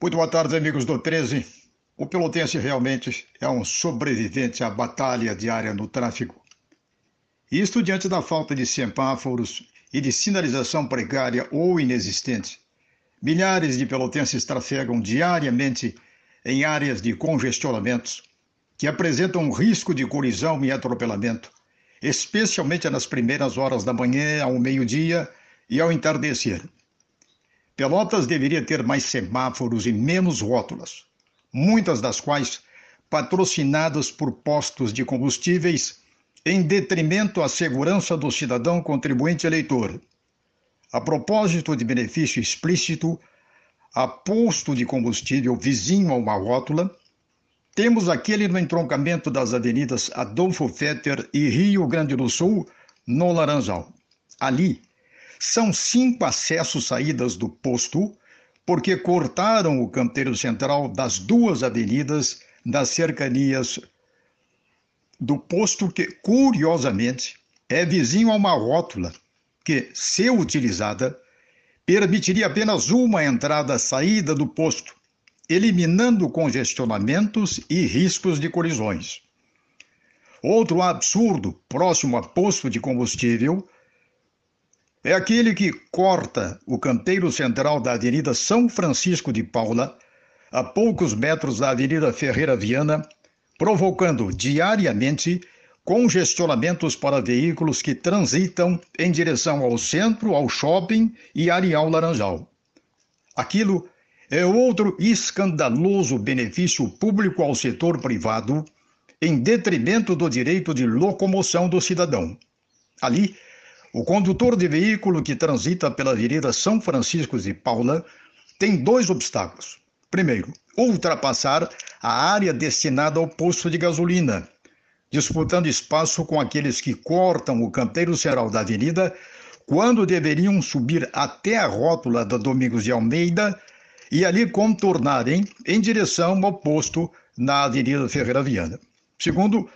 Muito boa tarde, amigos do 13. O pelotense realmente é um sobrevivente à batalha diária no tráfego. Isto diante da falta de semáforos e de sinalização precária ou inexistente. Milhares de pelotenses trafegam diariamente em áreas de congestionamentos que apresentam risco de colisão e atropelamento, especialmente nas primeiras horas da manhã, ao meio-dia e ao entardecer. Pelotas deveria ter mais semáforos e menos rótulas, muitas das quais patrocinadas por postos de combustíveis em detrimento à segurança do cidadão contribuinte eleitor. A propósito de benefício explícito a posto de combustível vizinho a uma rótula, temos aquele no entroncamento das avenidas Adolfo Fetter e Rio Grande do Sul, no Laranjal. Ali, são cinco acessos saídas do posto, porque cortaram o canteiro central das duas avenidas das cercanias do posto que, curiosamente, é vizinho a uma rótula que, se utilizada, permitiria apenas uma entrada-saída do posto, eliminando congestionamentos e riscos de colisões. Outro absurdo próximo a posto de combustível é aquele que corta o canteiro central da Avenida São Francisco de Paula, a poucos metros da Avenida Ferreira Viana, provocando diariamente congestionamentos para veículos que transitam em direção ao centro, ao shopping e Areal Laranjal. Aquilo é outro escandaloso benefício público ao setor privado, em detrimento do direito de locomoção do cidadão. Ali, o condutor de veículo que transita pela Avenida São Francisco de Paula tem dois obstáculos. Primeiro, ultrapassar a área destinada ao posto de gasolina, disputando espaço com aqueles que cortam o canteiro central da avenida quando deveriam subir até a rótula da Domingos de Almeida e ali contornarem em direção ao posto na Avenida Ferreira Viana. Segundo,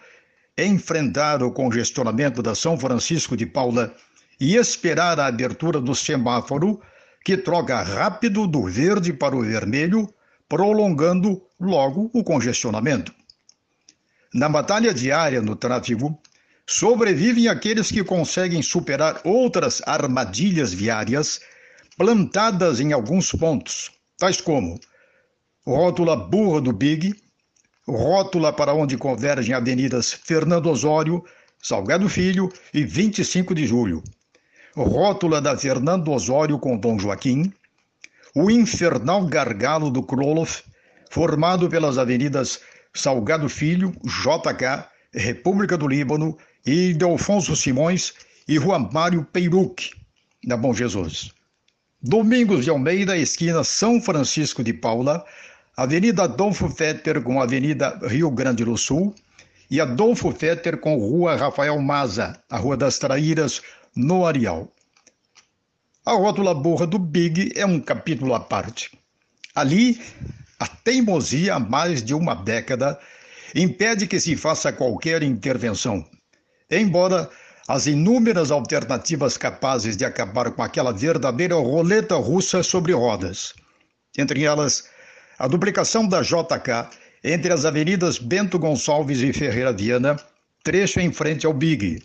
enfrentar o congestionamento da São Francisco de Paula e esperar a abertura do semáforo, que troca rápido do verde para o vermelho, prolongando logo o congestionamento. Na batalha diária no tráfego, sobrevivem aqueles que conseguem superar outras armadilhas viárias plantadas em alguns pontos, tais como rótula burra do Big, rótula para onde convergem avenidas Fernando Osório, Salgado Filho e 25 de Julho, rótula da Fernando Osório com Dom Joaquim, o infernal gargalo do Kroloff, formado pelas avenidas Salgado Filho, JK, República do Líbano e Delfonso Simões e Rua Mário Peiruc, na Bom Jesus. Domingos de Almeida, esquina São Francisco de Paula, Avenida Adolfo Fetter com Avenida Rio Grande do Sul e Adolfo Fetter com Rua Rafael Maza, a Rua das Traíras, no Arial. A rótula burra do Big é um capítulo à parte. Ali, a teimosia há mais de uma década impede que se faça qualquer intervenção, embora as inúmeras alternativas capazes de acabar com aquela verdadeira roleta russa sobre rodas. Entre elas, a duplicação da JK entre as avenidas Bento Gonçalves e Ferreira Viana, trecho em frente ao Big.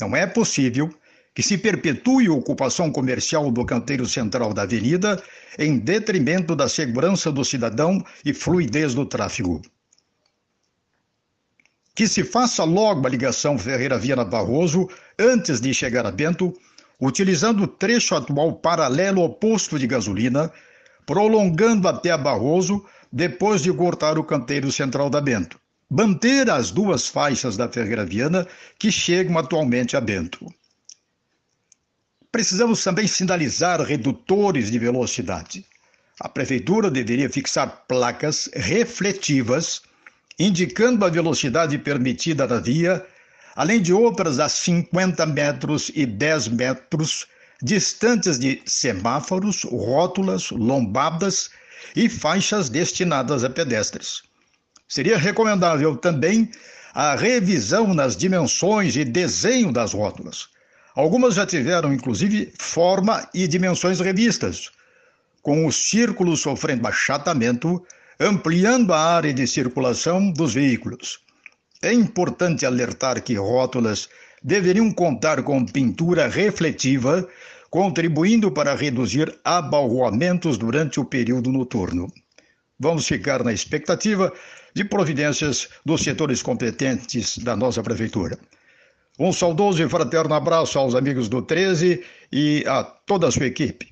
Não é possível que se perpetue a ocupação comercial do canteiro central da avenida em detrimento da segurança do cidadão e fluidez do tráfego. Que se faça logo a ligação Ferreira Viana Barroso antes de chegar a Bento, utilizando o trecho atual paralelo ao posto de gasolina, prolongando até a Barroso depois de cortar o canteiro central da Bento. Manter as duas faixas da Ferreira Viana que chegam atualmente a Bento. Precisamos também sinalizar redutores de velocidade. A prefeitura deveria fixar placas refletivas indicando a velocidade permitida na via, além de outras a 50 metros e 10 metros distantes de semáforos, rótulas, lombadas e faixas destinadas a pedestres. Seria recomendável também a revisão nas dimensões e desenho das rótulas Algumas já tiveram, inclusive, forma e dimensões revistas, com o círculo sofrendo achatamento, ampliando a área de circulação dos veículos. É importante alertar que rótulas deveriam contar com pintura refletiva, contribuindo para reduzir abalroamentos durante o período noturno. Vamos ficar na expectativa de providências dos setores competentes da nossa prefeitura. Um saudoso e fraterno abraço aos amigos do 13 e a toda a sua equipe.